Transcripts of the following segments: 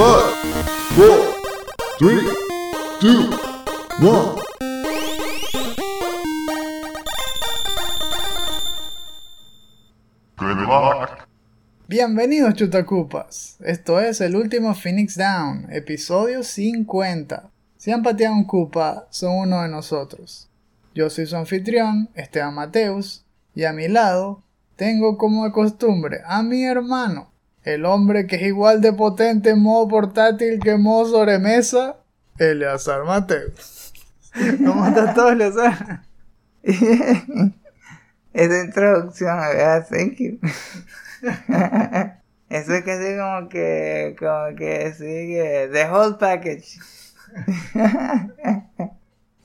Five, four, three, two, one. Good luck. Bienvenidos chutacupas, esto es el último Phoenix Down, episodio 50. Si han pateado un cupa, son uno de nosotros. Yo soy su anfitrión, Esteban Mateus, y a mi lado tengo como de costumbre a mi hermano, el hombre que es igual de potente en modo portátil que en modo sobremesa, Eleazar Mateus. ¿Cómo estás todo, Eleazar? Esa introducción, ¿verdad? Thank you. Eso es casi como que, como que sigue the whole package.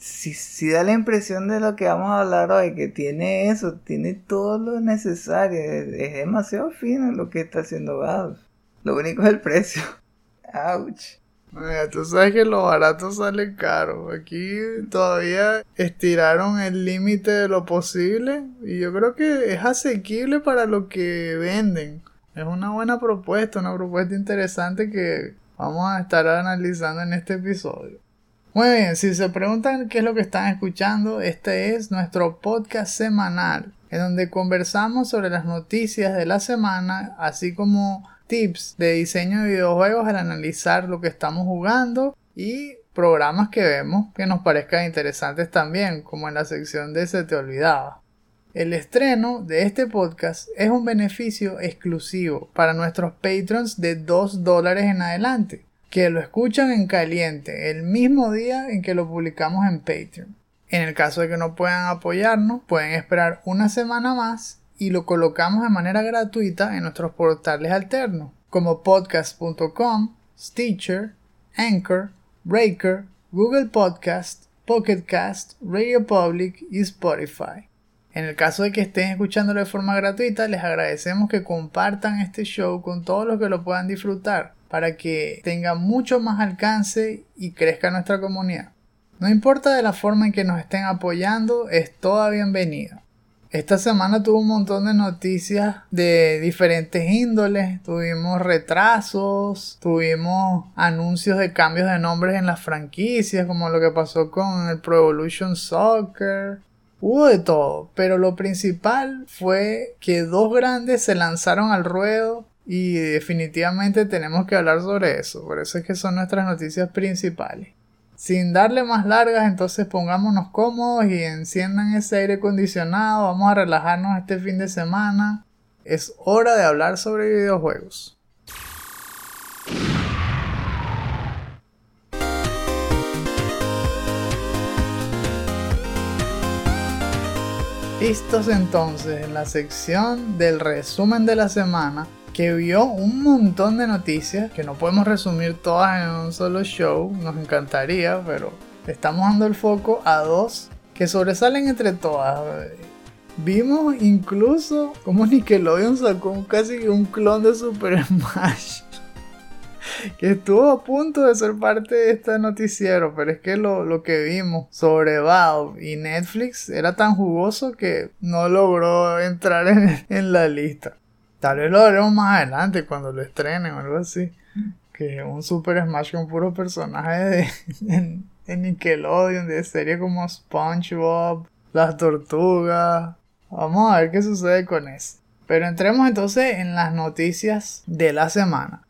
Si da la impresión de lo que vamos a hablar hoy, que tiene eso, tiene todo lo necesario. Es, demasiado fino lo que está haciendo Valve. Lo único es el precio. Ouch. tú sabes que lo barato sale caro. Aquí todavía estiraron el límite de lo posible y yo creo que es asequible para lo que venden. Es una buena propuesta, una propuesta interesante que vamos a estar analizando en este episodio. Muy bien, si se preguntan qué es lo que están escuchando, este es nuestro podcast semanal, en donde conversamos sobre las noticias de la semana, así como tips de diseño de videojuegos al analizar lo que estamos jugando y programas que vemos que nos parezcan interesantes también, como en la sección de Se te olvidaba. El estreno de este podcast es un beneficio exclusivo para nuestros patrons de 2 dólares en adelante, que lo escuchan en caliente el mismo día en que lo publicamos en Patreon. En el caso de que no puedan apoyarnos, pueden esperar una semana más y lo colocamos de manera gratuita en nuestros portales alternos, como podcast.com, Stitcher, Anchor, Breaker, Google Podcast, Pocket Cast, Radio Public y Spotify. En el caso de que estén escuchándolo de forma gratuita, les agradecemos que compartan este show con todos los que lo puedan disfrutar para que tenga mucho más alcance y crezca nuestra comunidad. No importa de la forma en que nos estén apoyando, es toda bienvenida. Esta semana tuvo un montón de noticias de diferentes índoles. Tuvimos retrasos, tuvimos anuncios de cambios de nombres en las franquicias, como lo que pasó con el Pro Evolution Soccer. Hubo de todo, pero lo principal fue que dos grandes se lanzaron al ruedo y definitivamente tenemos que hablar sobre eso. Por eso es que son nuestras noticias principales. Sin darle más largas, entonces pongámonos cómodos y enciendan ese aire acondicionado. Vamos a relajarnos este fin de semana. Es hora de hablar sobre videojuegos. Listos entonces en la sección del resumen de la semana que vio un montón de noticias que no podemos resumir todas en un solo show, nos encantaría, pero estamos dando el foco a dos que sobresalen entre todas. Vimos incluso como Nickelodeon sacó casi un clon de Super Smash que estuvo a punto de ser parte de este noticiero, pero es que lo, que vimos sobre Valve y Netflix era tan jugoso que no logró entrar en, la lista. Tal vez lo veremos más adelante cuando lo estrenen o algo así. Que un Super Smash con puro personaje de, de Nickelodeon, de series como SpongeBob, Las Tortugas. Vamos a ver qué sucede con eso. Pero entremos entonces en las noticias de la semana.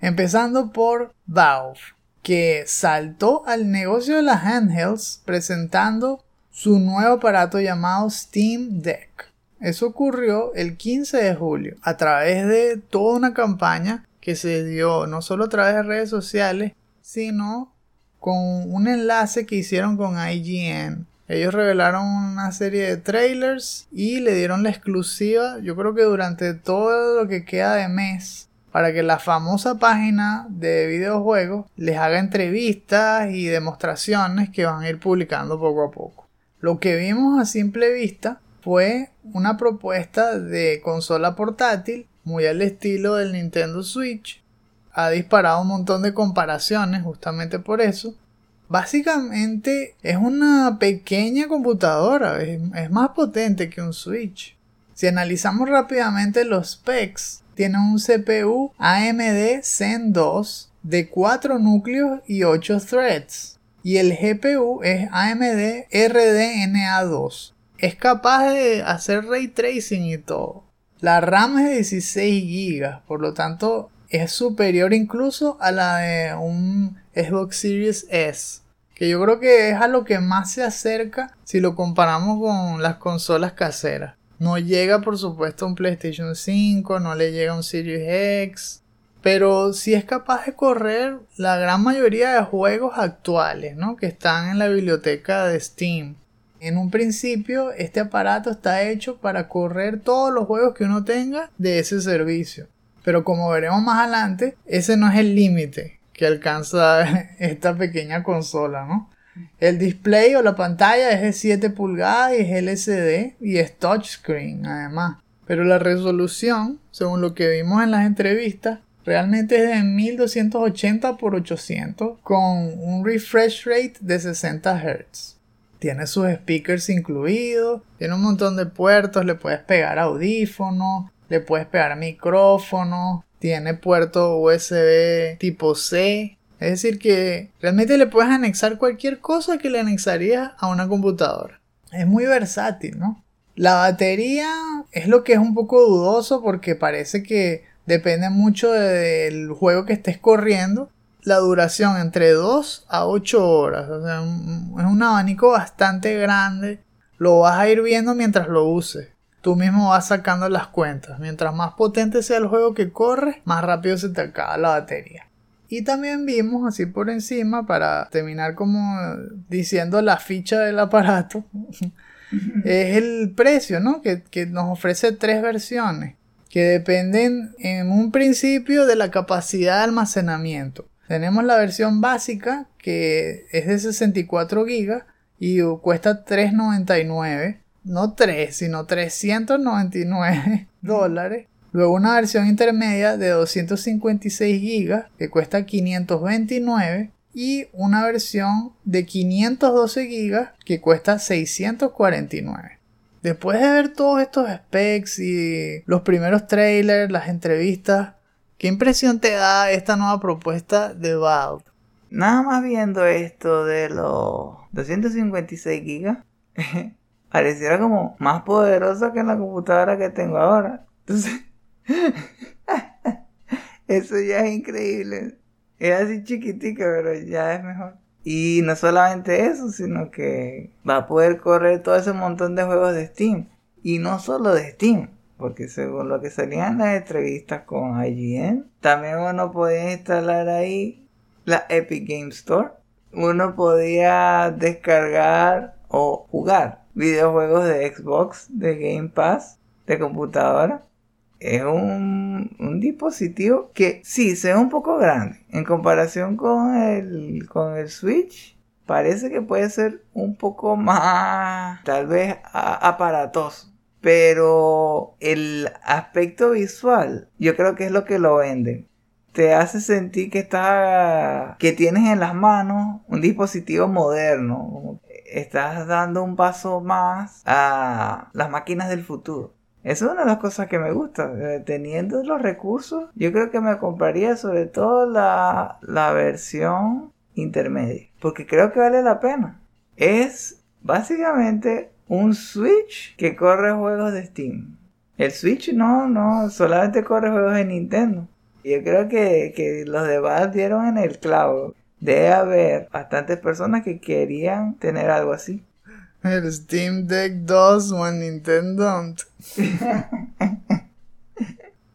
Empezando por Valve, que saltó al negocio de las handhelds presentando su nuevo aparato llamado Steam Deck. Eso ocurrió el 15 de julio a través de toda una campaña que se dio no solo a través de redes sociales, sino con un enlace que hicieron con IGN. Ellos revelaron una serie de trailers y le dieron la exclusiva, yo creo que durante todo lo que queda de mes, para que la famosa página de videojuegos les haga entrevistas y demostraciones que van a ir publicando poco a poco. Lo que vimos a simple vista fue una propuesta de consola portátil muy al estilo del Nintendo Switch. Ha disparado un montón de comparaciones justamente por eso. Básicamente es una pequeña computadora, es, más potente que un Switch. Si analizamos rápidamente los specs, tiene un CPU AMD Zen 2 de 4 núcleos y 8 threads. Y el GPU es AMD RDNA2. Es capaz de hacer ray tracing y todo. La RAM es de 16 GB, por lo tanto es superior incluso a la de un Xbox Series S. Que yo creo que es a lo que más se acerca si lo comparamos con las consolas caseras. No llega por supuesto a un PlayStation 5, no le llega a un Series X, pero sí es capaz de correr la gran mayoría de juegos actuales, ¿no? Que están en la biblioteca de Steam. En un principio, este aparato está hecho para correr todos los juegos que uno tenga de ese servicio. Pero como veremos más adelante, ese no es el límite que alcanza esta pequeña consola, ¿no? El display o la pantalla es de 7 pulgadas y es LCD y es touchscreen además. Pero la resolución, según lo que vimos en las entrevistas, realmente es de 1280 x 800 con un refresh rate de 60 Hz. Tiene sus speakers incluidos, tiene un montón de puertos, le puedes pegar audífonos, le puedes pegar micrófono, tiene puerto USB tipo C, es decir, que realmente le puedes anexar cualquier cosa que le anexarías a una computadora. Es muy versátil, ¿no? La batería es lo que es un poco dudoso porque parece que depende mucho del juego que estés corriendo. La duración entre 2 a 8 horas. O sea, es un abanico bastante grande. Lo vas a ir viendo mientras lo uses. Tú mismo vas sacando las cuentas. Mientras más potente sea el juego que corre, más rápido se te acaba la batería. Y también vimos así por encima, para terminar como diciendo la ficha del aparato, es el precio, ¿no? Que, que, nos ofrece tres versiones, que dependen en un principio de la capacidad de almacenamiento. Tenemos la versión básica, que es de 64 GB y cuesta 3.99. No 3, sino 399 dólares. Luego una versión intermedia de 256 GB que cuesta 529 y una versión de 512 GB que cuesta 649. Después de ver todos estos specs y los primeros trailers, las entrevistas, ¿qué impresión te da esta nueva propuesta de Valve? Nada más viendo esto de los 256 GB, pareciera como más poderosa que la computadora que tengo ahora. Entonces, Eso ya es increíble. Es así chiquitica, pero ya es mejor. Y no solamente eso, sino que va a poder correr todo ese montón de juegos de Steam. Y no solo de Steam, porque según lo que salían las entrevistas con IGN, también uno podía instalar ahí la Epic Game Store. Uno podía descargar o jugar videojuegos de Xbox, de Game Pass, de computadora es un, dispositivo que sí se ve un poco grande en comparación con el, con el Switch. Parece que puede ser un poco más, tal vez, aparatoso. Pero el aspecto visual, yo creo que es lo que lo venden. Te hace sentir que está, que tienes en las manos un dispositivo moderno. Estás dando un paso más a las máquinas del futuro. Esa es una de las cosas que me gusta. Eh, teniendo los recursos, yo creo que me compraría sobre todo la, la versión intermedia. Porque creo que vale la pena. Es básicamente un Switch que corre juegos de Steam. El Switch no, no, solamente corre juegos de Nintendo. Yo creo que, que los de Valve dieron en el clavo. Debe haber bastantes personas que querían tener algo así. El Steam Deck 2 o Nintendo.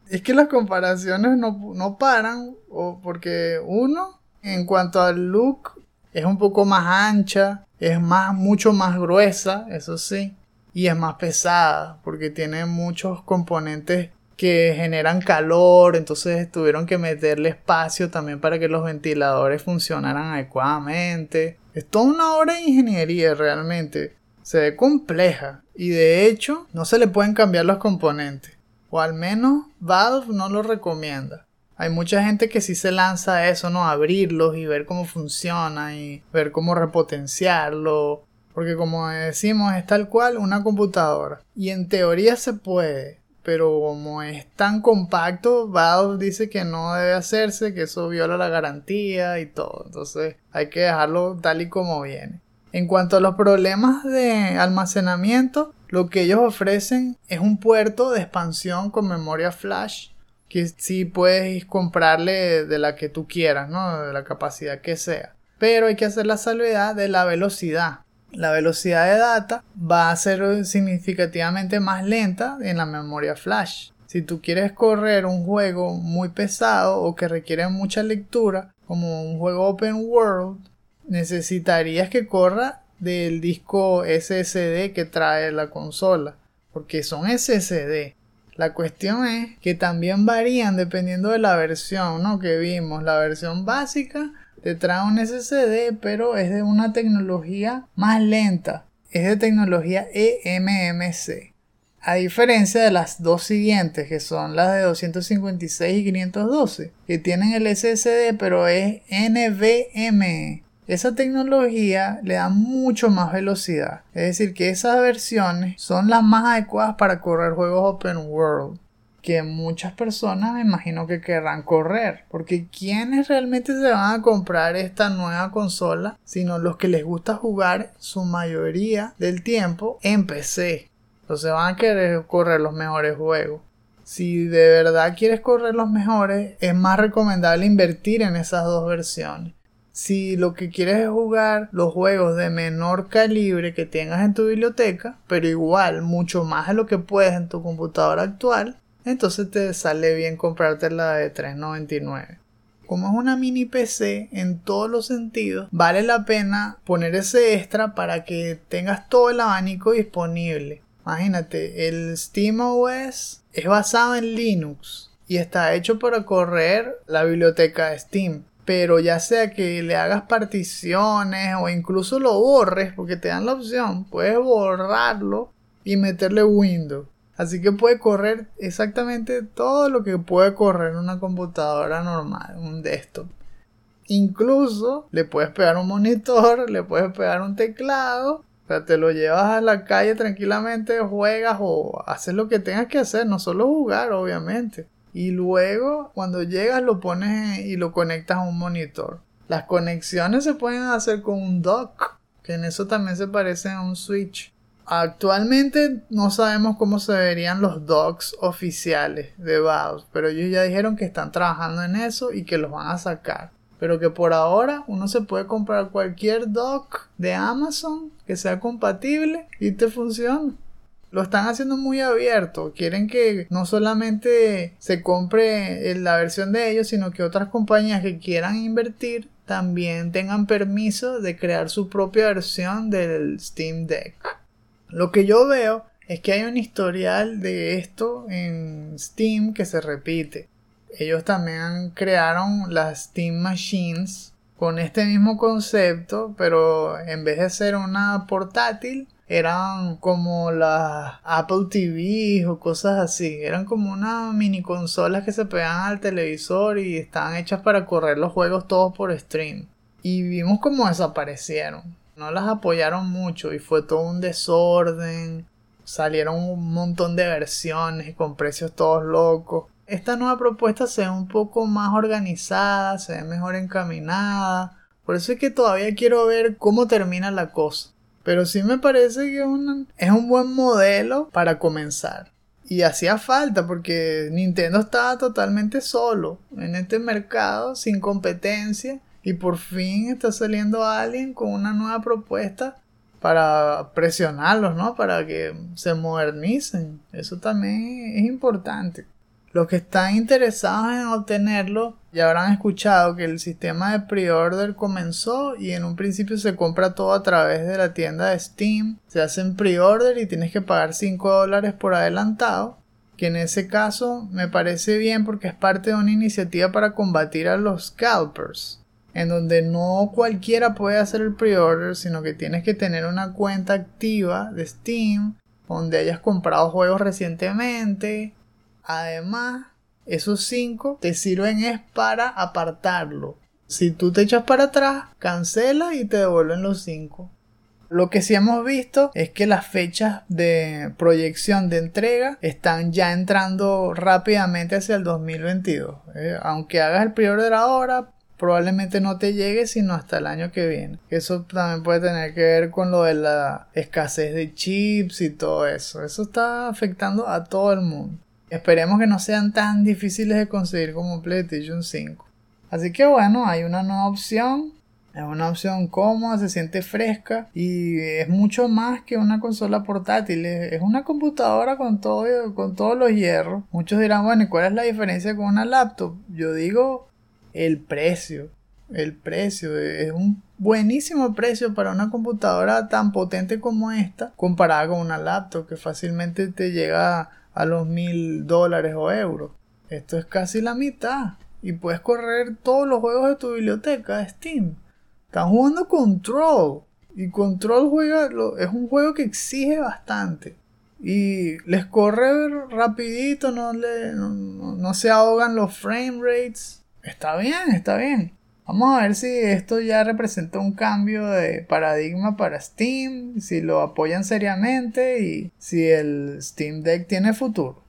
es que las comparaciones no, paran. O porque uno, en cuanto al look, es un poco más ancha. Es más, mucho más gruesa, eso sí. Y es más pesada. Porque tiene muchos componentes que generan calor, entonces tuvieron que meterle espacio también para que los ventiladores funcionaran adecuadamente. Es toda una obra de ingeniería realmente se ve compleja y de hecho no se le pueden cambiar los componentes. O al menos Valve no lo recomienda. Hay mucha gente que sí se lanza a eso, ¿no? Abrirlos y ver cómo funciona y ver cómo repotenciarlo. Porque como decimos, es tal cual una computadora. Y en teoría se puede. pero como es tan compacto, Valve dice que no debe hacerse, que eso viola la garantía y todo. Entonces hay que dejarlo tal y como viene. En cuanto a los problemas de almacenamiento, lo que ellos ofrecen es un puerto de expansión con memoria flash que sí puedes comprarle de la que tú quieras, ¿no? De la capacidad que sea. Pero hay que hacer la salvedad de la velocidad. La velocidad de data va a ser significativamente más lenta en la memoria flash. Si tú quieres correr un juego muy pesado o que requiere mucha lectura, como un juego open world, necesitarías que corra del disco SSD que trae la consola, porque son SSD. La cuestión es que también varían dependiendo de la versión ¿no? que vimos. La versión básica te trae un SSD, pero es de una tecnología más lenta. Es de tecnología eMMC. A diferencia de las dos siguientes, que son las de 256 y 512, que tienen el SSD, pero es NVMe. Esa tecnología le da mucho más velocidad. Es decir, que esas versiones son las más adecuadas para correr juegos open world que muchas personas me imagino que querrán correr. Porque ¿quiénes realmente se van a comprar esta nueva consola? Sino los que les gusta jugar su mayoría del tiempo en PC. Entonces van a querer correr los mejores juegos. Si de verdad quieres correr los mejores, es más recomendable invertir en esas dos versiones. Si lo que quieres es jugar los juegos de menor calibre que tengas en tu biblioteca, pero igual mucho más de lo que puedes en tu computadora actual, entonces te sale bien comprarte la de 399. Como es una mini PC en todos los sentidos, vale la pena poner ese extra para que tengas todo el abanico disponible. Imagínate, el SteamOS es basado en Linux y está hecho para correr la biblioteca de Steam pero ya sea que le hagas particiones o incluso lo borres, porque te dan la opción, puedes borrarlo y meterle Windows. Así que puede correr exactamente todo lo que puede correr una computadora normal, un desktop. Incluso le puedes pegar un monitor, le puedes pegar un teclado, o sea, te lo llevas a la calle tranquilamente, juegas o haces lo que tengas que hacer, no solo jugar, obviamente y luego cuando llegas lo pones y lo conectas a un monitor. Las conexiones se pueden hacer con un dock, que en eso también se parece a un switch. Actualmente no sabemos cómo se verían los docks oficiales de Valve, pero ellos ya dijeron que están trabajando en eso y que los van a sacar. Pero que por ahora uno se puede comprar cualquier dock de Amazon que sea compatible y te funciona lo están haciendo muy abierto. Quieren que no solamente se compre la versión de ellos, sino que otras compañías que quieran invertir también tengan permiso de crear su propia versión del Steam Deck. Lo que yo veo es que hay un historial de esto en Steam que se repite. Ellos también crearon las Steam Machines con este mismo concepto, pero en vez de ser una portátil, eran como las Apple TV o cosas así. Eran como unas mini consolas que se pegaban al televisor y estaban hechas para correr los juegos todos por stream. Y vimos cómo desaparecieron. No las apoyaron mucho y fue todo un desorden. Salieron un montón de versiones con precios todos locos. Esta nueva propuesta se ve un poco más organizada, se ve mejor encaminada. Por eso es que todavía quiero ver cómo termina la cosa. Pero sí me parece que es un buen modelo para comenzar. Y hacía falta porque Nintendo estaba totalmente solo en este mercado, sin competencia. Y por fin está saliendo alguien con una nueva propuesta para presionarlos, ¿no? Para que se modernicen. Eso también es importante. Los que están interesados en obtenerlo ya habrán escuchado que el sistema de pre-order comenzó y en un principio se compra todo a través de la tienda de Steam. Se hacen pre-order y tienes que pagar 5 dólares por adelantado. Que en ese caso me parece bien porque es parte de una iniciativa para combatir a los scalpers. En donde no cualquiera puede hacer el pre-order, sino que tienes que tener una cuenta activa de Steam donde hayas comprado juegos recientemente Además, esos 5 te sirven es para apartarlo. Si tú te echas para atrás, cancela y te devuelven los 5. Lo que sí hemos visto es que las fechas de proyección de entrega están ya entrando rápidamente hacia el 2022. Eh, aunque hagas el pre-order ahora, probablemente no te llegue sino hasta el año que viene. Eso también puede tener que ver con lo de la escasez de chips y todo eso. Eso está afectando a todo el mundo. Esperemos que no sean tan difíciles de conseguir como PlayStation 5. Así que bueno, hay una nueva opción es una opción cómoda, se siente fresca y es mucho más que una consola portátil. Es una computadora con, todo, con todos los hierros. Muchos dirán, bueno, ¿y cuál es la diferencia con una laptop? Yo digo el precio. El precio es un buenísimo precio para una computadora tan potente como esta comparada con una laptop que fácilmente te llega a los mil dólares o euros. Esto es casi la mitad y puedes correr todos los juegos de tu biblioteca de Steam. Están jugando Control. Y Control juega, es un juego que exige bastante. Y les corre rapidito, no, le, no, se ahogan los frame rates. Está bien, está bien. Vamos a ver si esto ya representa un cambio de paradigma para Steam, si lo apoyan seriamente y si el Steam Deck tiene futuro.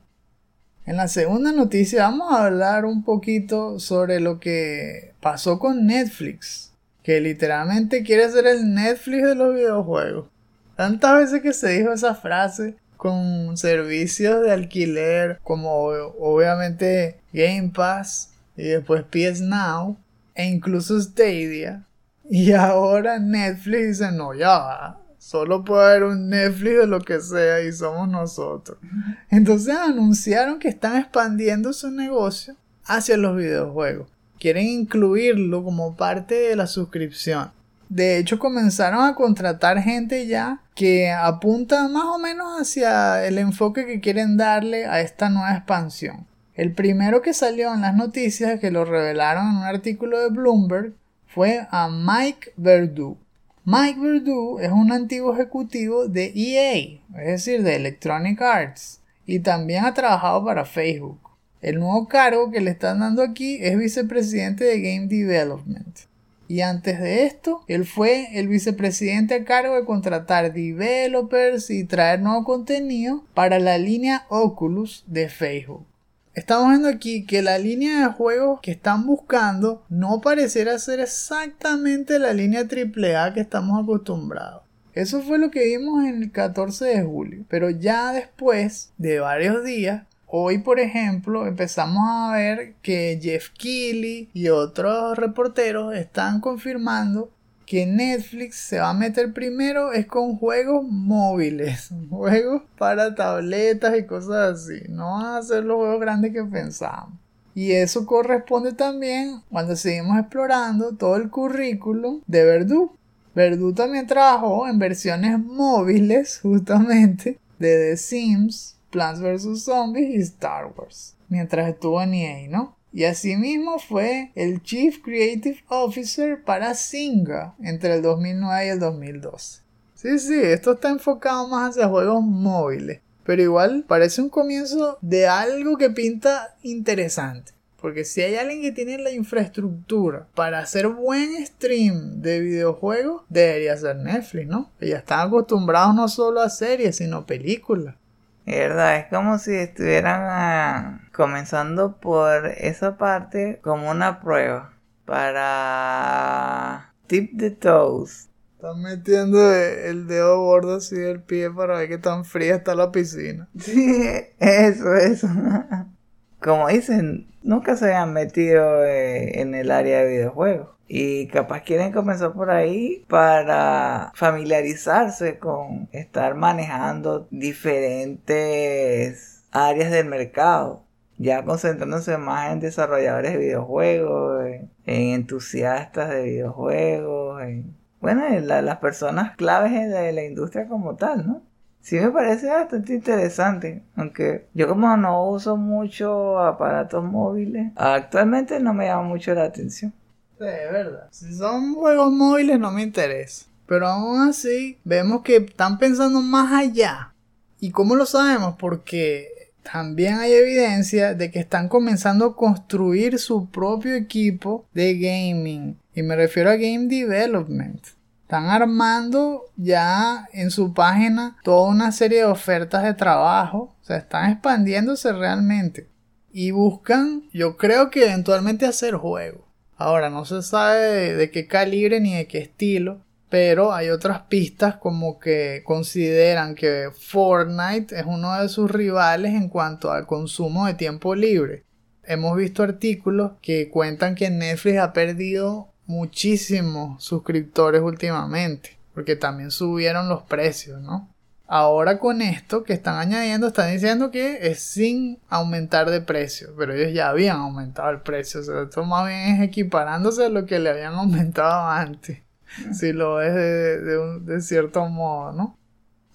En la segunda noticia vamos a hablar un poquito sobre lo que pasó con Netflix que literalmente quiere ser el Netflix de los videojuegos. Tantas veces que se dijo esa frase con servicios de alquiler como obviamente Game Pass y después PS Now e incluso Stadia. Y ahora Netflix dice, no, ya va. Solo puede haber un Netflix de lo que sea y somos nosotros. Entonces anunciaron que están expandiendo su negocio hacia los videojuegos quieren incluirlo como parte de la suscripción. De hecho, comenzaron a contratar gente ya que apunta más o menos hacia el enfoque que quieren darle a esta nueva expansión. El primero que salió en las noticias, que lo revelaron en un artículo de Bloomberg, fue a Mike Verdu. Mike Verdu es un antiguo ejecutivo de EA, es decir, de Electronic Arts, y también ha trabajado para Facebook. El nuevo cargo que le están dando aquí es vicepresidente de Game Development. Y antes de esto, él fue el vicepresidente a cargo de contratar developers y traer nuevo contenido para la línea Oculus de Facebook. Estamos viendo aquí que la línea de juegos que están buscando no pareciera ser exactamente la línea AAA que estamos acostumbrados. Eso fue lo que vimos en el 14 de julio. Pero ya después de varios días Hoy, por ejemplo, empezamos a ver que Jeff Keighley y otros reporteros están confirmando que Netflix se va a meter primero es con juegos móviles, juegos para tabletas y cosas así. No van a ser los juegos grandes que pensábamos. Y eso corresponde también cuando seguimos explorando todo el currículum de Verdú. Verdú también trabajó en versiones móviles justamente de The Sims, Plants vs. Zombies y Star Wars, mientras estuvo en EA, ¿no? Y asimismo fue el Chief Creative Officer para Singa entre el 2009 y el 2012. Sí, sí, esto está enfocado más hacia juegos móviles, pero igual parece un comienzo de algo que pinta interesante. Porque si hay alguien que tiene la infraestructura para hacer buen stream de videojuegos, debería ser Netflix, ¿no? Ya están acostumbrados no solo a series, sino a películas. ¿Verdad? Es como si estuvieran ah, comenzando por esa parte como una prueba para tip the toes. Están metiendo el dedo gordo así del pie para ver qué tan fría está la piscina. Sí, eso, eso. Como dicen, nunca se han metido eh, en el área de videojuegos. Y capaz quieren comenzar por ahí para familiarizarse con estar manejando diferentes áreas del mercado. Ya concentrándose más en desarrolladores de videojuegos, en, entusiastas de videojuegos, en, bueno, en las personas claves de la industria como tal, ¿no? Sí me parece bastante interesante, aunque yo como no uso mucho aparatos móviles, actualmente no me llama mucho la atención. Sí, es verdad. Si son juegos móviles no me interesa. Pero aún así, vemos que están pensando más allá. ¿Y cómo lo sabemos? Porque también hay evidencia de que están comenzando a construir su propio equipo de gaming. Y me refiero a game development. Están armando ya en su página toda una serie de ofertas de trabajo. O sea, están expandiéndose realmente. Y buscan, yo creo que eventualmente hacer juegos. Ahora, no se sabe de, qué calibre ni de qué estilo. Pero hay otras pistas como que consideran que Fortnite es uno de sus rivales en cuanto al consumo de tiempo libre. Hemos visto artículos que cuentan que Netflix ha perdido muchísimos suscriptores últimamente, porque también subieron los precios, ¿no? Ahora con esto que están añadiendo, están diciendo que es sin aumentar de precio, pero ellos ya habían aumentado el precio, o sea, esto más bien es equiparándose a lo que le habían aumentado antes, si lo ves de, de cierto modo, ¿no?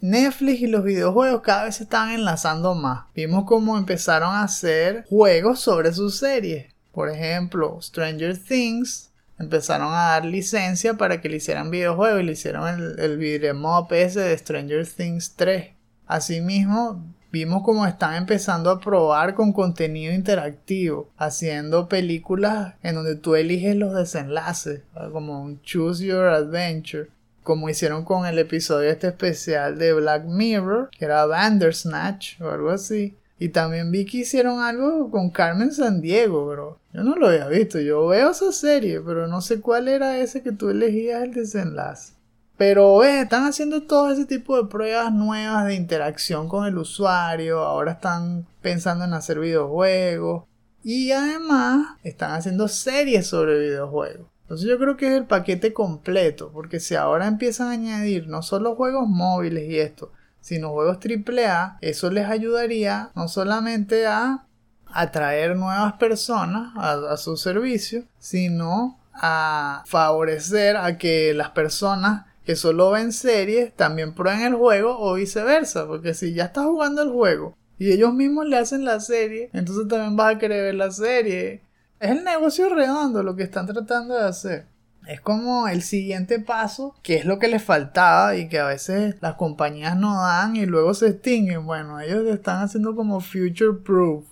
Netflix y los videojuegos cada vez se están enlazando más. Vimos cómo empezaron a hacer juegos sobre sus series. Por ejemplo, Stranger Things empezaron a dar licencia para que le hicieran videojuegos y le hicieron el, el video de Stranger Things 3. Asimismo, vimos cómo están empezando a probar con contenido interactivo, haciendo películas en donde tú eliges los desenlaces, como un Choose Your Adventure, como hicieron con el episodio este especial de Black Mirror, que era Bandersnatch o algo así. Y también vi que hicieron algo con Carmen Sandiego, bro. Yo no lo había visto. Yo veo esa serie, pero no sé cuál era ese que tú elegías el desenlace. Pero ves, están haciendo todo ese tipo de pruebas nuevas de interacción con el usuario. Ahora están pensando en hacer videojuegos. Y además están haciendo series sobre videojuegos. Entonces yo creo que es el paquete completo. Porque si ahora empiezan a añadir no solo juegos móviles y esto, sino juegos AAA, eso les ayudaría no solamente a atraer nuevas personas a, su servicio, sino a favorecer a que las personas que solo ven series también prueben el juego o viceversa, porque si ya estás jugando el juego y ellos mismos le hacen la serie, entonces también vas a querer ver la serie. Es el negocio redondo lo que están tratando de hacer. Es como el siguiente paso, que es lo que les faltaba y que a veces las compañías no dan y luego se extinguen. Bueno, ellos están haciendo como future proof.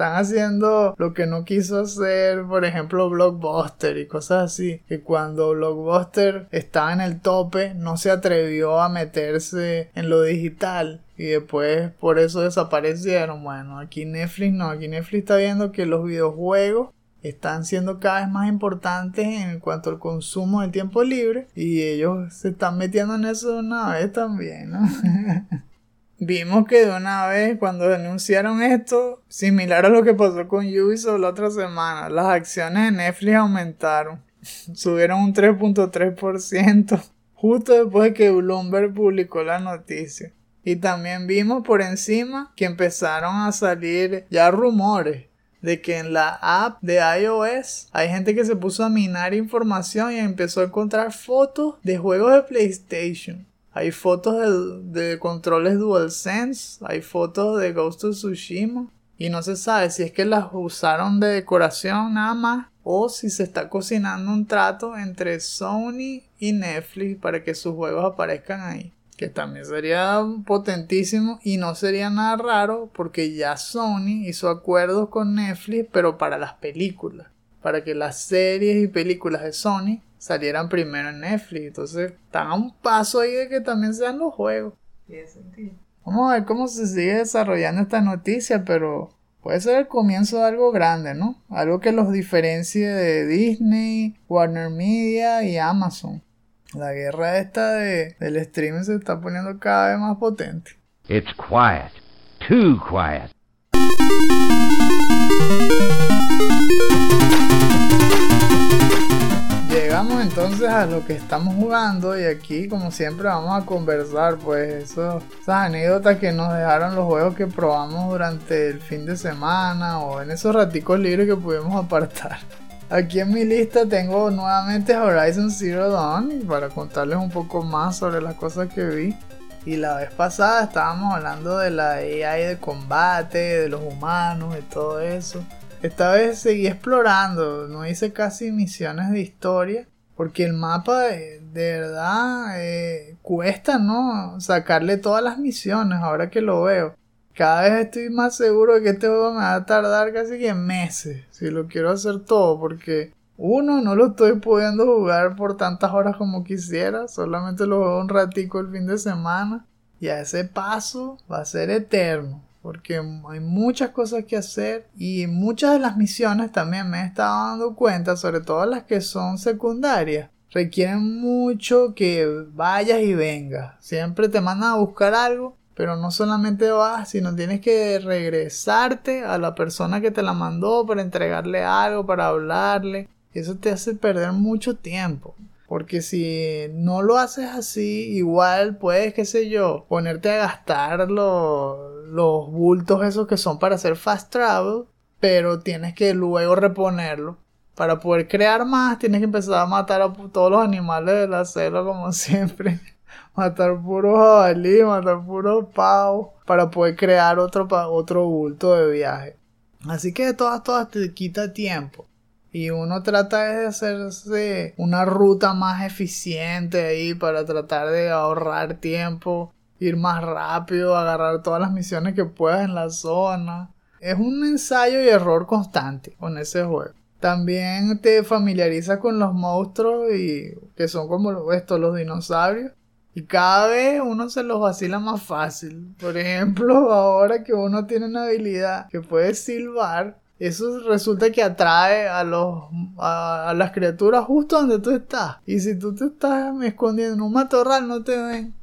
Están haciendo lo que no quiso hacer, por ejemplo, Blockbuster y cosas así. Que cuando Blockbuster estaba en el tope, no se atrevió a meterse en lo digital. Y después por eso desaparecieron. Bueno, aquí Netflix no. Aquí Netflix está viendo que los videojuegos están siendo cada vez más importantes en cuanto al consumo de tiempo libre y ellos se están metiendo en eso una vez también, ¿no? Vimos que de una vez cuando anunciaron esto, similar a lo que pasó con Ubisoft la otra semana, las acciones de Netflix aumentaron, subieron un 3.3% justo después de que Bloomberg publicó la noticia. Y también vimos por encima que empezaron a salir ya rumores de que en la app de iOS hay gente que se puso a minar información y empezó a encontrar fotos de juegos de PlayStation. Hay fotos de, de controles DualSense, hay fotos de Ghost of Tsushima y no se sabe si es que las usaron de decoración nada más o si se está cocinando un trato entre Sony y Netflix para que sus juegos aparezcan ahí que también sería potentísimo y no sería nada raro porque ya Sony hizo acuerdos con Netflix pero para las películas, para que las series y películas de Sony salieran primero en Netflix, entonces están a un paso ahí de que también sean los juegos. Vamos a ver cómo se sigue desarrollando esta noticia, pero puede ser el comienzo de algo grande, ¿no? Algo que los diferencie de Disney, Warner Media y Amazon. La guerra esta de, del streaming se está poniendo cada vez más potente. It's quiet. Too quiet. Llegamos entonces a lo que estamos jugando y aquí como siempre vamos a conversar pues eso, esas anécdotas que nos dejaron los juegos que probamos durante el fin de semana o en esos raticos libres que pudimos apartar. Aquí en mi lista tengo nuevamente Horizon Zero Dawn para contarles un poco más sobre las cosas que vi. Y la vez pasada estábamos hablando de la AI de combate, de los humanos, y todo eso. Esta vez seguí explorando, no hice casi misiones de historia, porque el mapa eh, de, verdad eh, cuesta, ¿no? Sacarle todas las misiones ahora que lo veo cada vez estoy más seguro de que este juego me va a tardar casi que meses si lo quiero hacer todo porque Uno, no lo estoy pudiendo jugar por tantas horas como quisiera, solamente lo juego un ratico el fin de semana. Y a ese paso va a ser eterno, porque hay muchas cosas que hacer y muchas de las misiones también me he estado dando cuenta, sobre todo las que son secundarias, requieren mucho que vayas y vengas. Siempre te mandan a buscar algo, pero no solamente vas, sino tienes que regresarte a la persona que te la mandó para entregarle algo, para hablarle. Eso te hace perder mucho tiempo. Porque si no lo haces así, igual puedes, qué sé yo, ponerte a gastar los, bultos esos que son para hacer fast travel, pero tienes que luego reponerlo. Para poder crear más, tienes que empezar a matar a todos los animales de la selva como siempre. matar puro jabalí, matar puro pavo, para poder crear otro, otro bulto de viaje. Así que de todas, todas te quita tiempo. Y uno trata de hacerse una ruta más eficiente ahí para tratar de ahorrar tiempo, ir más rápido, agarrar todas las misiones que puedas en la zona. Es un ensayo y error constante con ese juego. También te familiariza con los monstruos y que son como estos los dinosaurios. Y cada vez uno se los vacila más fácil. Por ejemplo, ahora que uno tiene una habilidad que puede silbar, eso resulta que atrae a los a, las criaturas justo donde tú estás. Y si tú te estás escondiendo en un matorral no te ven.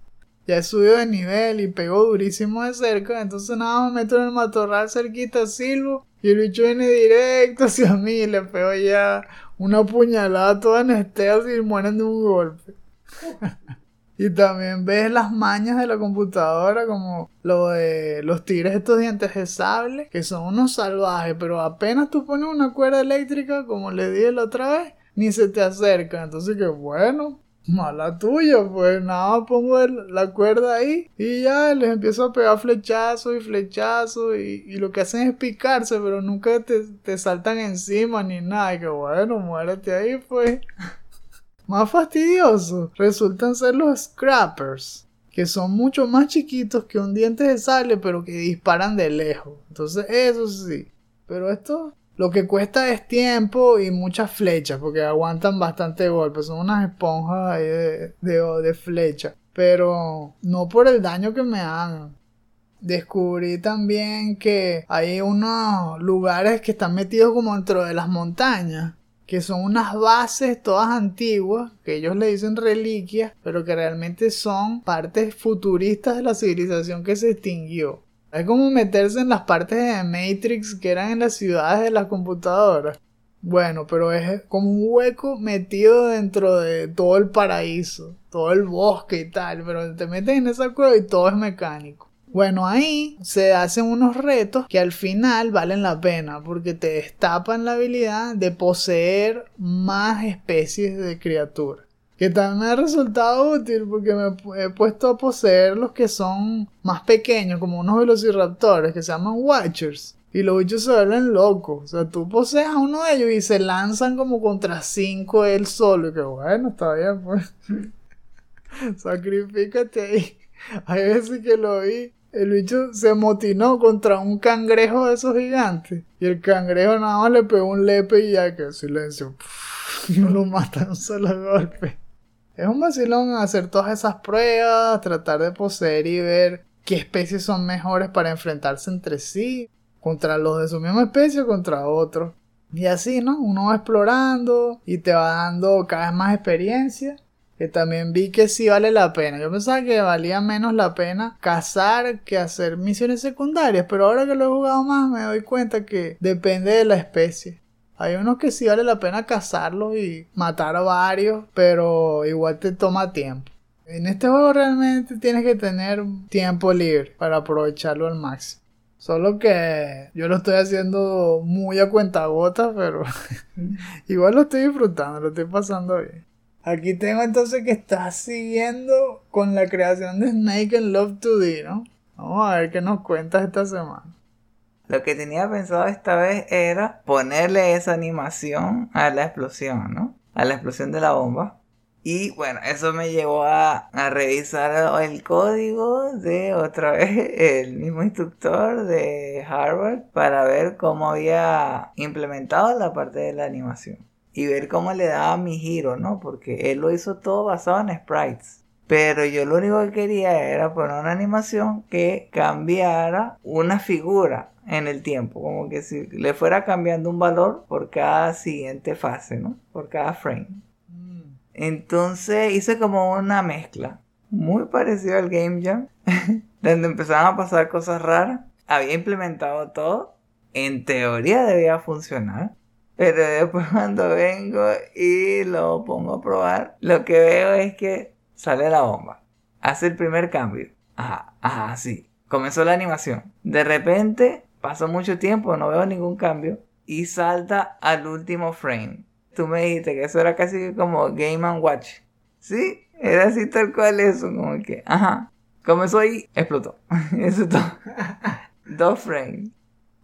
Ya he subido de nivel y pegó durísimo de cerca. Entonces nada más me meto en el matorral cerquita, silbo. Y el bicho viene directo hacia mí y le pego ya una puñalada toda anestesia y mueren de un golpe. Y también ves las mañas de la computadora, como lo de los tigres estos dientes de sable, que son unos salvajes, pero apenas tú pones una cuerda eléctrica, como le dije la otra vez, ni se te acerca. Entonces, que bueno, mala tuya, pues nada, pongo la cuerda ahí y ya les empiezo a pegar flechazos y flechazos y, y, lo que hacen es picarse, pero nunca te, te saltan encima ni nada. Y que bueno, muérete ahí, pues. Más fastidioso resultan ser los scrappers, que son mucho más chiquitos que un diente de sable, pero que disparan de lejos. Entonces, eso sí. Pero esto lo que cuesta es tiempo y muchas flechas, porque aguantan bastante golpes. Son unas esponjas de, de, de flecha. Pero no por el daño que me hagan. Descubrí también que hay unos lugares que están metidos como dentro de las montañas que son unas bases todas antiguas, que ellos le dicen reliquias, pero que realmente son partes futuristas de la civilización que se extinguió. Es como meterse en las partes de Matrix que eran en las ciudades de las computadoras. Bueno, pero es como un hueco metido dentro de todo el paraíso, todo el bosque y tal, pero te metes en esa cueva y todo es mecánico. Bueno, ahí se hacen unos retos que al final valen la pena porque te destapan la habilidad de poseer más especies de criaturas. Que también me ha resultado útil porque me he puesto a poseer los que son más pequeños, como unos velociraptores que se llaman Watchers. Y los bichos se vuelven locos. O sea, tú posees a uno de ellos y se lanzan como contra cinco él solo. Que bueno, está bien, pues. Sacrifícate ahí. Hay veces que lo vi el bicho se motinó contra un cangrejo de esos gigantes. Y el cangrejo nada más le pegó un lepe y ya que silencio. no lo mata un solo golpe. Es un vacilón hacer todas esas pruebas, tratar de poseer y ver qué especies son mejores para enfrentarse entre sí, contra los de su misma especie o contra otros. Y así, ¿no? Uno va explorando y te va dando cada vez más experiencia que también vi que sí vale la pena. Yo pensaba que valía menos la pena cazar que hacer misiones secundarias, pero ahora que lo he jugado más me doy cuenta que depende de la especie. Hay unos que sí vale la pena cazarlos y matar a varios, pero igual te toma tiempo. En este juego realmente tienes que tener tiempo libre para aprovecharlo al máximo. Solo que yo lo estoy haciendo muy a cuentagotas, pero igual lo estoy disfrutando, lo estoy pasando bien. Aquí tengo entonces que estás siguiendo con la creación de Snake and Love 2D, ¿no? Vamos a ver qué nos cuentas esta semana. Lo que tenía pensado esta vez era ponerle esa animación a la explosión, ¿no? A la explosión de la bomba. Y bueno, eso me llevó a, a, revisar el código de otra vez el mismo instructor de Harvard para ver cómo había implementado la parte de la animación. Y ver cómo le daba mi giro, ¿no? Porque él lo hizo todo basado en sprites. Pero yo lo único que quería era poner una animación que cambiara una figura en el tiempo, como que si le fuera cambiando un valor por cada siguiente fase, ¿no? Por cada frame. Entonces hice como una mezcla, muy parecido al Game Jam, donde empezaban a pasar cosas raras. Había implementado todo, en teoría debía funcionar, pero después cuando vengo y lo pongo a probar, lo que veo es que sale la bomba, hace el primer cambio. Ajá, ajá, sí. Comenzó la animación. De repente, pasó mucho tiempo, no veo ningún cambio y salta al último frame tú me dijiste que eso era casi como Game and Watch. ¿Sí? Era así tal cual eso, como que, ajá. Comenzó ahí, explotó. eso es todo. Dos frames.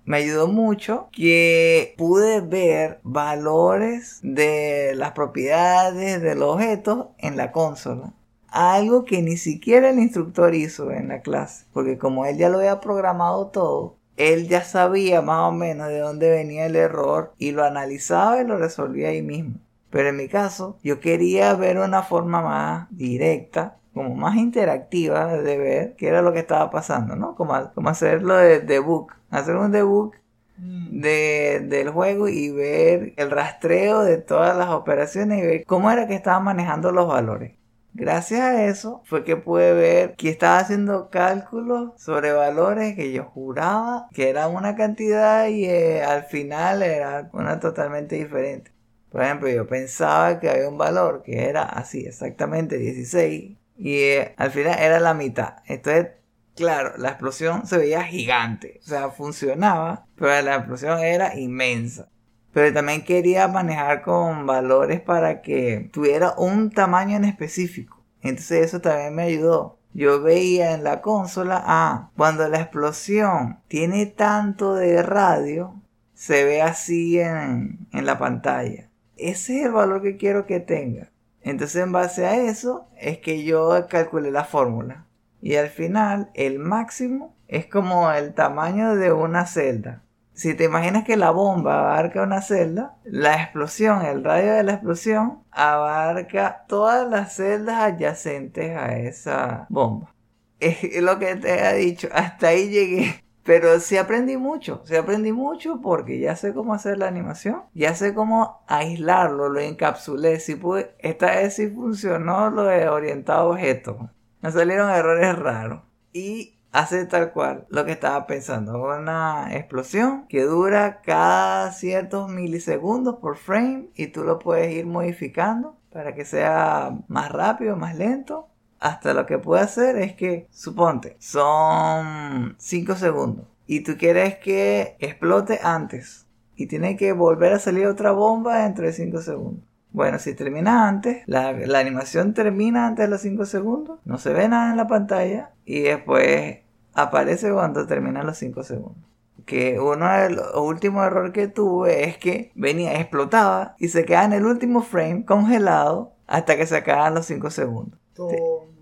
Me ayudó mucho que pude ver valores de las propiedades de los objetos en la consola. Algo que ni siquiera el instructor hizo en la clase. Porque como él ya lo había programado todo, él ya sabía más o menos de dónde venía el error y lo analizaba y lo resolvía ahí mismo. Pero en mi caso, yo quería ver una forma más directa, como más interactiva de ver qué era lo que estaba pasando, ¿no? Como, como hacerlo de debug, hacer un debug mm. de, del juego y ver el rastreo de todas las operaciones y ver cómo era que estaba manejando los valores. Gracias a eso fue que pude ver que estaba haciendo cálculos sobre valores que yo juraba que era una cantidad y eh, al final era una totalmente diferente. Por ejemplo, yo pensaba que había un valor que era así, exactamente 16 y eh, al final era la mitad. Entonces, claro, la explosión se veía gigante, o sea, funcionaba, pero la explosión era inmensa pero también quería manejar con valores para que tuviera un tamaño en específico. Entonces eso también me ayudó. Yo veía en la consola, ah, cuando la explosión tiene tanto de radio, se ve así en, en la pantalla. Ese es el valor que quiero que tenga. Entonces en base a eso es que yo calculé la fórmula. Y al final el máximo es como el tamaño de una celda si te imaginas que la bomba abarca una celda, la explosión, el radio de la explosión, abarca todas las celdas adyacentes a esa bomba. Es lo que te he dicho, hasta ahí llegué. Pero sí aprendí mucho, sí aprendí mucho porque ya sé cómo hacer la animación, ya sé cómo aislarlo, lo encapsulé, si pude, esta vez sí funcionó lo de orientado a objetos, no salieron errores raros. Y hace tal cual lo que estaba pensando. Una explosión que dura cada ciertos milisegundos por frame y tú lo puedes ir modificando para que sea más rápido, más lento. Hasta lo que puede hacer es que, suponte, son 5 segundos y tú quieres que explote antes y tiene que volver a salir otra bomba dentro de 5 segundos. Bueno, si termina antes, la, la, animación termina antes de los 5 segundos, no se ve nada en la pantalla y después aparece cuando terminan los 5 segundos. Que uno de los últimos errores que tuve es que venía, explotaba y se quedaba en el último frame congelado hasta que se acaban los 5 segundos.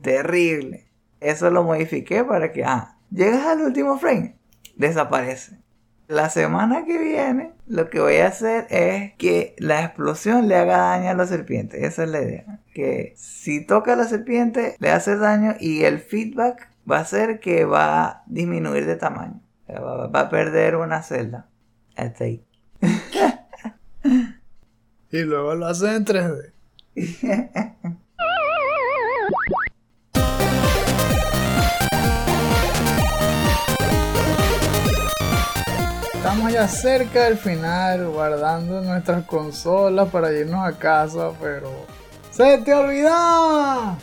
Terrible. Eso lo modifiqué para que, ah, llegas al último frame, desaparece. La semana que viene lo que voy a hacer es que la explosión le haga daño a la serpiente. Esa es la idea. Que si toca a la serpiente le hace daño y el feedback va a ser que va a disminuir de tamaño. Va, a perder una celda. Hasta ahí. y luego lo hace en 3D. Ya cerca del final, guardando nuestras consolas para irnos a casa, pero... ¡Se te olvidó!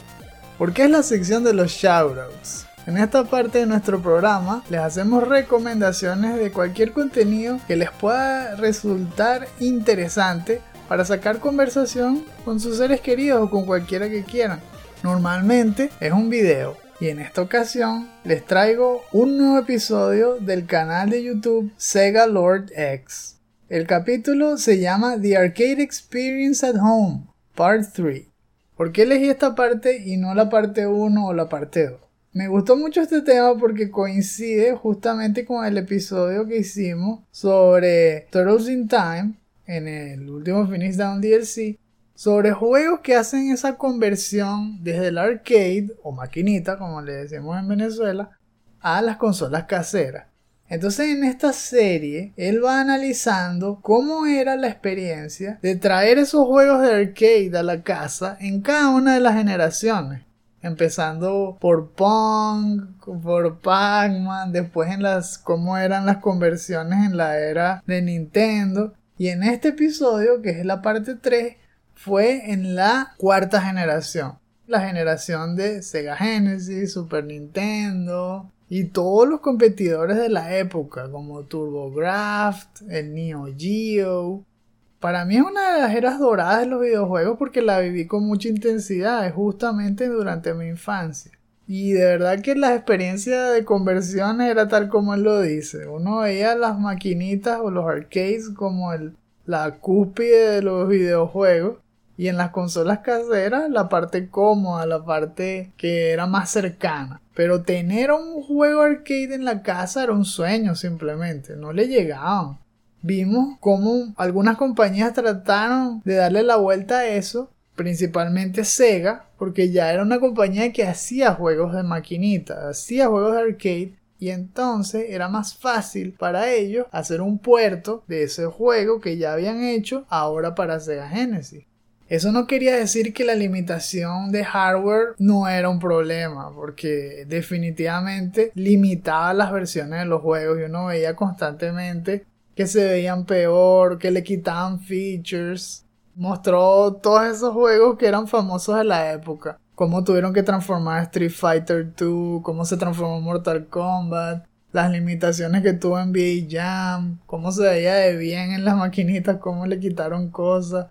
Porque es la sección de los shoutouts. En esta parte de nuestro programa les hacemos recomendaciones de cualquier contenido que les pueda resultar interesante para sacar conversación con sus seres queridos o con cualquiera que quieran. Normalmente es un video y en esta ocasión les traigo un nuevo episodio del canal de YouTube Sega Lord X. El capítulo se llama The Arcade Experience at Home, Part 3. ¿Por qué elegí esta parte y no la parte 1 o la parte 2? Me gustó mucho este tema porque coincide justamente con el episodio que hicimos sobre Turtles in Time, en el último Finish Down DLC sobre juegos que hacen esa conversión desde el arcade o maquinita, como le decimos en Venezuela, a las consolas caseras. Entonces en esta serie él va analizando cómo era la experiencia de traer esos juegos de arcade a la casa en cada una de las generaciones. Empezando por Pong, por Pac-Man, después en las cómo eran las conversiones en la era de Nintendo. Y en este episodio, que es la parte 3, fue en la cuarta generación. La generación de Sega Genesis, Super Nintendo, y todos los competidores de la época, como TurboGrafx, el Neo Geo. Para mí es una de las eras doradas de los videojuegos porque la viví con mucha intensidad, justamente durante mi infancia. Y de verdad que la experiencia de conversión era tal como él lo dice. Uno veía las maquinitas o los arcades como el, la cúspide de los videojuegos. Y en las consolas caseras, la parte cómoda, la parte que era más cercana. Pero tener un juego arcade en la casa era un sueño simplemente, no le llegaban. Vimos cómo algunas compañías trataron de darle la vuelta a eso, principalmente Sega, porque ya era una compañía que hacía juegos de maquinita, hacía juegos de arcade y entonces era más fácil para ellos hacer un puerto de ese juego que ya habían hecho ahora para Sega Genesis. Eso no quería decir que la limitación de hardware no era un problema, porque definitivamente limitaba las versiones de los juegos y uno veía constantemente que se veían peor, que le quitaban features. Mostró todos esos juegos que eran famosos de la época. Cómo tuvieron que transformar Street Fighter 2, cómo se transformó Mortal Kombat, las limitaciones que tuvo en VA Jam, cómo se veía de bien en las maquinitas, cómo le quitaron cosas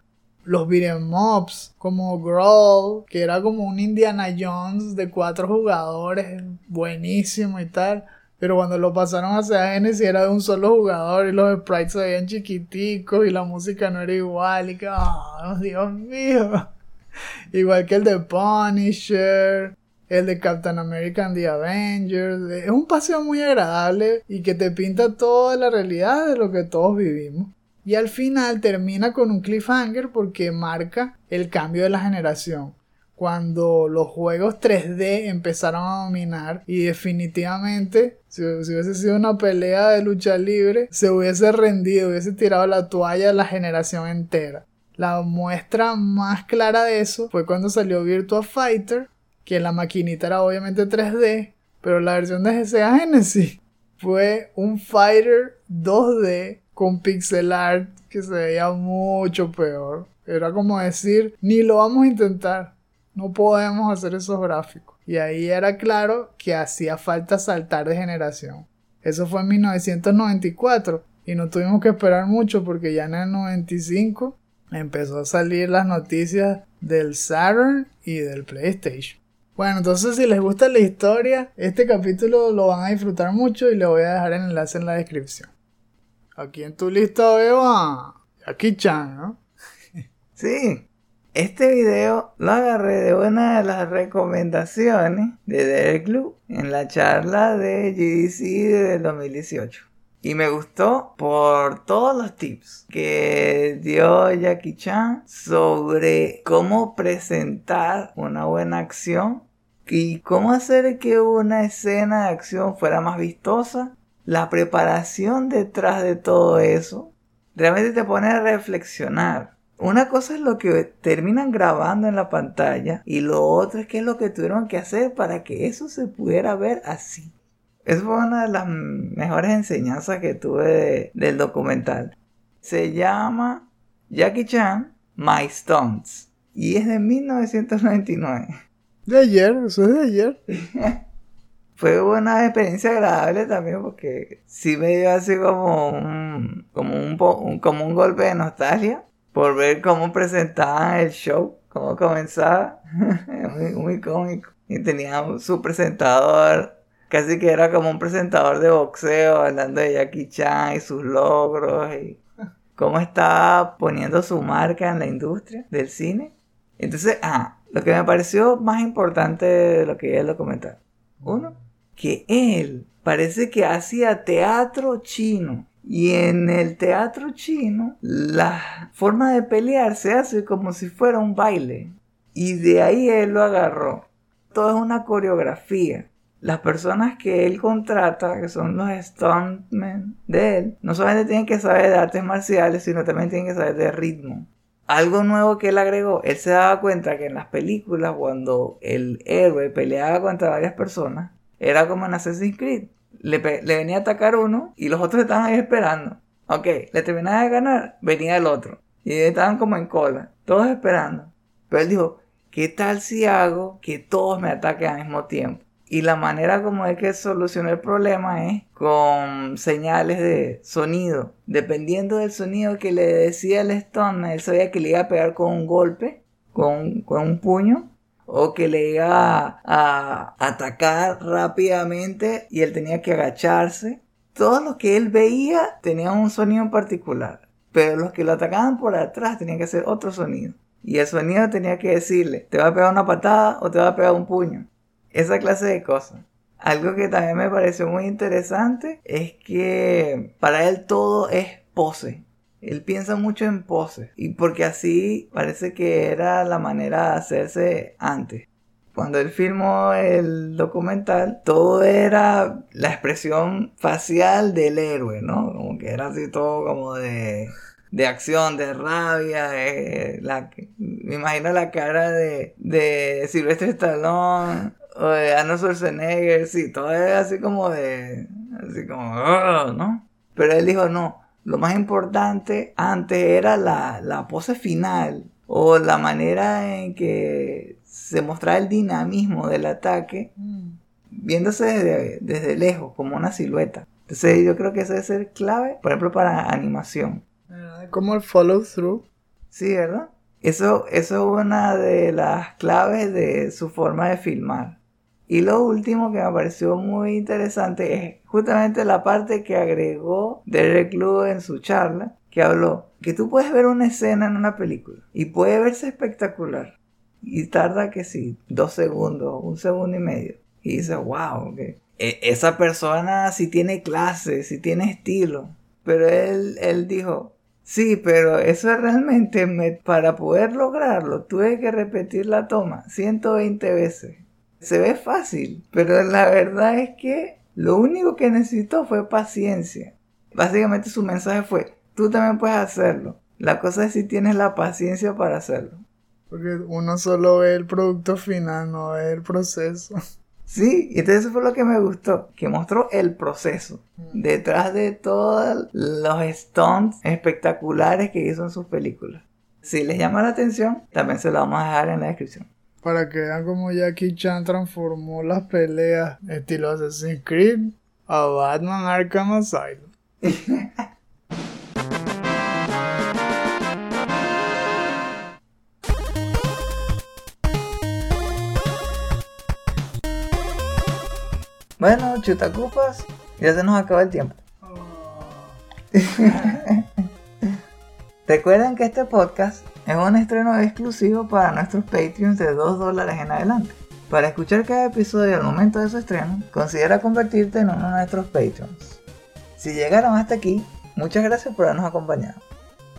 los beat'em mobs como Growl, que era como un Indiana Jones de cuatro jugadores, buenísimo y tal. Pero cuando lo pasaron a Sega Genesis era de un solo jugador y los sprites se veían chiquiticos y la música no era igual y que, oh, Dios mío. Igual que el de Punisher, el de Captain America and the Avengers. Es un paseo muy agradable y que te pinta toda la realidad de lo que todos vivimos. Y al final termina con un cliffhanger porque marca el cambio de la generación. Cuando los juegos 3D empezaron a dominar y definitivamente, si, hubiese sido una pelea de lucha libre, se hubiese rendido, hubiese tirado la toalla a la generación entera. La muestra más clara de eso fue cuando salió Virtua Fighter, que la maquinita era obviamente 3D, pero la versión de Sega Genesis fue un Fighter 2D con pixel art que se veía mucho peor. Era como decir, ni lo vamos a intentar. No podemos hacer esos gráficos. Y ahí era claro que hacía falta saltar de generación. Eso fue en 1994 y no tuvimos que esperar mucho porque ya en el 95 empezó a salir las noticias del Saturn y del PlayStation. Bueno, entonces si les gusta la historia, este capítulo lo van a disfrutar mucho y les voy a dejar el enlace en la descripción. Aquí en tu lista veo a Jackie-chan, ¿no? Sí. Este video lo agarré de una de las recomendaciones de Derek Club en la charla de GDC del 2018. Y me gustó por todos los tips que dio Jackie Chan sobre cómo presentar una buena acción y cómo hacer que una escena de acción fuera más vistosa la preparación detrás de todo eso realmente te pone a reflexionar. Una cosa es lo que terminan grabando en la pantalla y lo otro es qué es lo que tuvieron que hacer para que eso se pudiera ver así. Esa fue una de las mejores enseñanzas que tuve del documental. Se llama Jackie Chan My Stunts y es de 1999. De ayer, eso es de ayer. fue una experiencia agradable también porque sí me dio así como un, como un, como un golpe de nostalgia por ver cómo presentaban el show, cómo comenzaba, muy, muy cómico. Y tenía su presentador, casi que era como un presentador de boxeo, hablando de Jackie Chan y sus logros y cómo estaba poniendo su marca en la industria del cine. Entonces, ah, lo que me pareció más importante de lo que él lo comentar. Uno, que él parece que hacía teatro chino Y en el teatro chino, la forma de pelear se hace como si fuera un baile. Y de ahí él lo agarró. Todo es una coreografía. Las personas que él contrata, que son los stuntmen de él, no solamente tienen que saber de artes marciales, sino también tienen que saber de ritmo. Algo nuevo que él agregó, él se daba cuenta que en las películas, cuando el héroe peleaba contra varias personas, era como en Assassin's Creed. Le, le venía a atacar uno y los otros estaban ahí esperando. Ok, le terminaba de ganar, venía el otro. Y estaban como en cola, todos esperando. Pero él dijo, ¿qué tal si hago que todos me ataquen al mismo tiempo? Y la manera como es que solucionó el problema es con señales de sonido. Dependiendo del sonido que le decía el Stone, él sabía que le iba a pegar con un golpe, con un puño, o que le iba a atacar rápidamente y él tenía que agacharse. Todo lo que él veía tenía un sonido en particular, pero los que lo atacaban por atrás tenían que hacer otro sonido. Y el sonido tenía que decirle, te va a pegar una patada o te va a pegar un puño. Esa clase de cosas. Algo que también me pareció muy interesante es que para él todo es pose. Él piensa mucho en pose. Y porque así parece que era la manera de hacerse antes. Cuando él filmó el documental, todo era la expresión facial del héroe, ¿no? Como que era así todo como de, de acción, de rabia. la, me imagino la cara de, de Sylvester Stallone o de Arnold Schwarzenegger, sí, todo era así como de, así como, ¿no? Pero él dijo, no, lo más importante antes era la, la pose final o la manera en que se mostraba el dinamismo del ataque viéndose desde, desde lejos como una silueta. Entonces yo creo que eso debe ser clave, por ejemplo, para animación. Como el follow through. Sí, ¿verdad? Eso, eso es una de las claves de su forma de filmar. Y lo último que me pareció muy interesante es justamente la parte que agregó Derek Lugo en su charla, que habló que tú puedes ver una escena en una película y puede verse espectacular. Y tarda que sí, dos segundos, un segundo y medio. Y dices, wow, que esa persona sí tiene clase, sí tiene estilo. Pero él, él dijo, Sí, pero eso es realmente me- para poder lograrlo tuve que repetir la toma 120 veces. Se ve fácil, pero la verdad es que lo único que necesitó fue paciencia. Básicamente su mensaje fue, tú también puedes hacerlo. La cosa es si tienes la paciencia para hacerlo. Porque uno solo ve el producto final, no ve el proceso. Sí, y entonces eso fue lo que me gustó, que mostró el proceso detrás de todos los stunts espectaculares que hizo en sus películas. Si les llama la atención, también se lo vamos a dejar en la descripción. Para que vean cómo Jackie Chan transformó las peleas estilo Assassin's Creed a Batman Arkham Asylum. Bueno, chutacupas, ya se nos acaba el tiempo. Recuerden que este podcast es un estreno exclusivo para nuestros Patreons de 2 dólares en adelante. Para escuchar cada episodio al momento de su estreno, considera convertirte en uno de nuestros Patreons. Si llegaron hasta aquí, muchas gracias por habernos acompañado.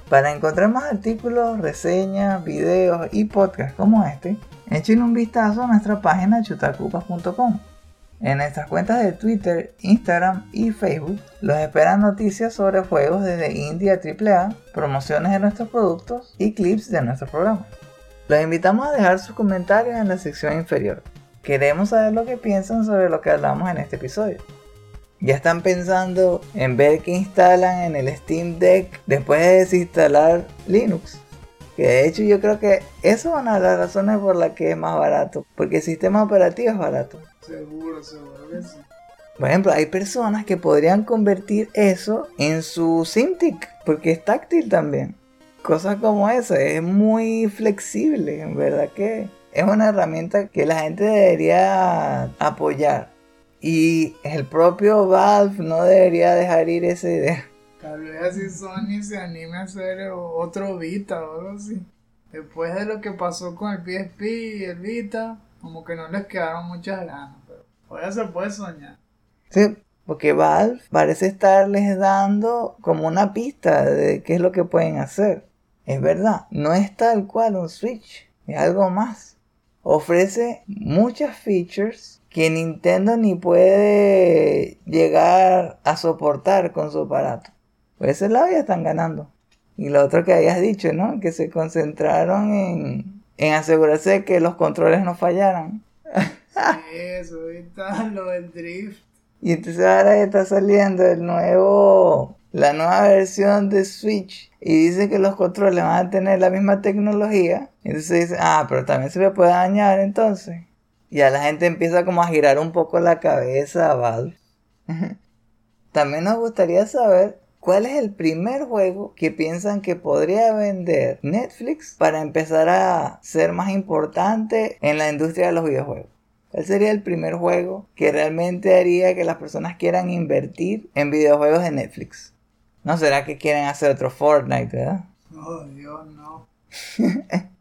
Para encontrar más artículos, reseñas, videos y podcasts como este, echen un vistazo a nuestra página chutacupas.com. En nuestras cuentas de Twitter, Instagram y Facebook los esperan noticias sobre juegos desde indie a AAA, promociones de nuestros productos y clips de nuestros programas. Los invitamos a dejar sus comentarios en la sección inferior. Queremos saber lo que piensan sobre lo que hablamos en este episodio. Ya están pensando en ver qué instalan en el Steam Deck después de desinstalar Linux. Que de hecho yo creo que eso es una de las razones por las que es más barato. Porque el sistema operativo es barato. Seguro, seguro que sí. Por ejemplo, hay personas que podrían convertir eso en su SimTick, porque es táctil también. Cosas como esa, es muy flexible, en verdad que es una herramienta que la gente debería apoyar. Y el propio Valve no debería dejar ir esa idea. Tal vez así Sony se anime a hacer otro Vita o algo así. Después de lo que pasó con el PSP y el Vita, como que no les quedaron muchas ganas. Pero todavía se puede soñar. Sí, Porque Valve parece estarles dando como una pista de qué es lo que pueden hacer. Es verdad, no es tal cual un Switch, es algo más. Ofrece muchas features que Nintendo ni puede llegar a soportar con su aparato. Por ese lado ya están ganando. Y lo otro que habías dicho, ¿no? Que se concentraron en, en asegurarse de que los controles no fallaran. Eso, ahorita lo del drift. Y entonces ahora está saliendo el nuevo, la nueva versión de Switch y dice que los controles van a tener la misma tecnología. Entonces dice, ah, pero también se me puede dañar entonces. Y a la gente empieza como a girar un poco la cabeza a Valve. también nos gustaría saber cuál es el primer juego que piensan que podría vender Netflix para empezar a ser más importante en la industria de los videojuegos. ¿Cuál sería el primer juego que realmente haría que las personas quieran invertir en videojuegos de Netflix? ¿No será que quieren hacer otro Fortnite, verdad? Oh, Dios, no.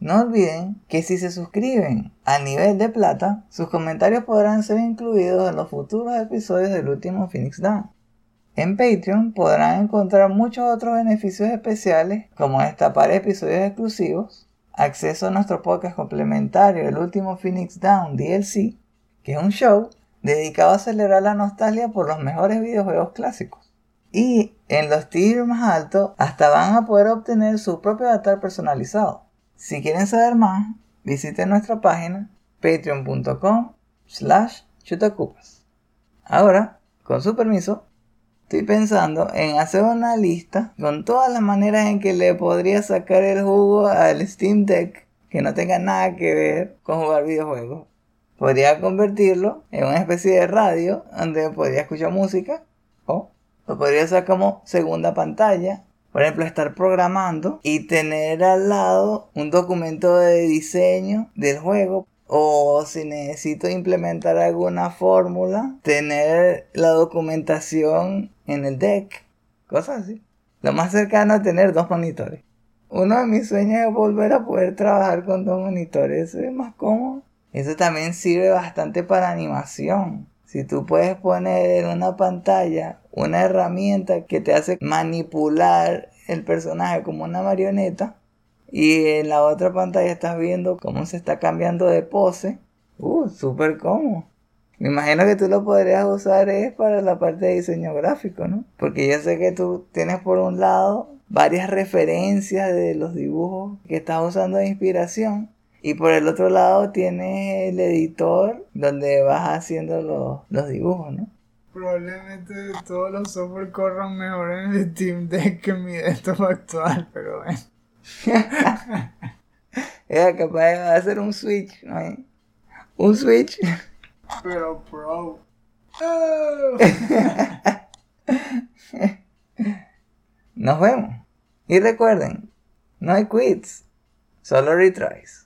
No olviden que si se suscriben al nivel de plata, sus comentarios podrán ser incluidos en los futuros episodios del último Phoenix Down. En Patreon podrán encontrar muchos otros beneficios especiales como destapar episodios exclusivos, acceso a nuestro podcast complementario El último Phoenix Down DLC, que es un show dedicado a celebrar la nostalgia por los mejores videojuegos clásicos. Y en los tiers más altos hasta van a poder obtener su propio avatar personalizado. Si quieren saber más, visiten nuestra página patreon.com slash chutacupas. Ahora, con su permiso, estoy pensando en hacer una lista con todas las maneras en que le podría sacar el jugo al Steam Deck que no tenga nada que ver con jugar videojuegos. Podría convertirlo en una especie de radio donde podría escuchar música o lo podría hacer como segunda pantalla por ejemplo, estar programando y tener al lado un documento de diseño del juego. O si necesito implementar alguna fórmula, tener la documentación en el deck. Cosas así. Lo más cercano a tener dos monitores. Uno de mis sueños es volver a poder trabajar con dos monitores. Eso es más cómodo. Eso también sirve bastante para animación. Si tú puedes poner en una pantalla una herramienta que te hace manipular el personaje como una marioneta y en la otra pantalla estás viendo cómo se está cambiando de pose, uh, súper cómodo. Me imagino que tú lo podrías usar es para la parte de diseño gráfico, ¿no? Porque yo sé que tú tienes por un lado varias referencias de los dibujos que estás usando de inspiración y por el otro lado tienes el editor donde vas haciendo los, los dibujos, ¿no? Probablemente todos los software corran mejor en el Steam Deck que en mi desktop actual, pero bueno. Era capaz de hacer un switch, ¿no? Un switch. Pero pro. Oh. Nos vemos. Y recuerden, no hay quits, solo retries.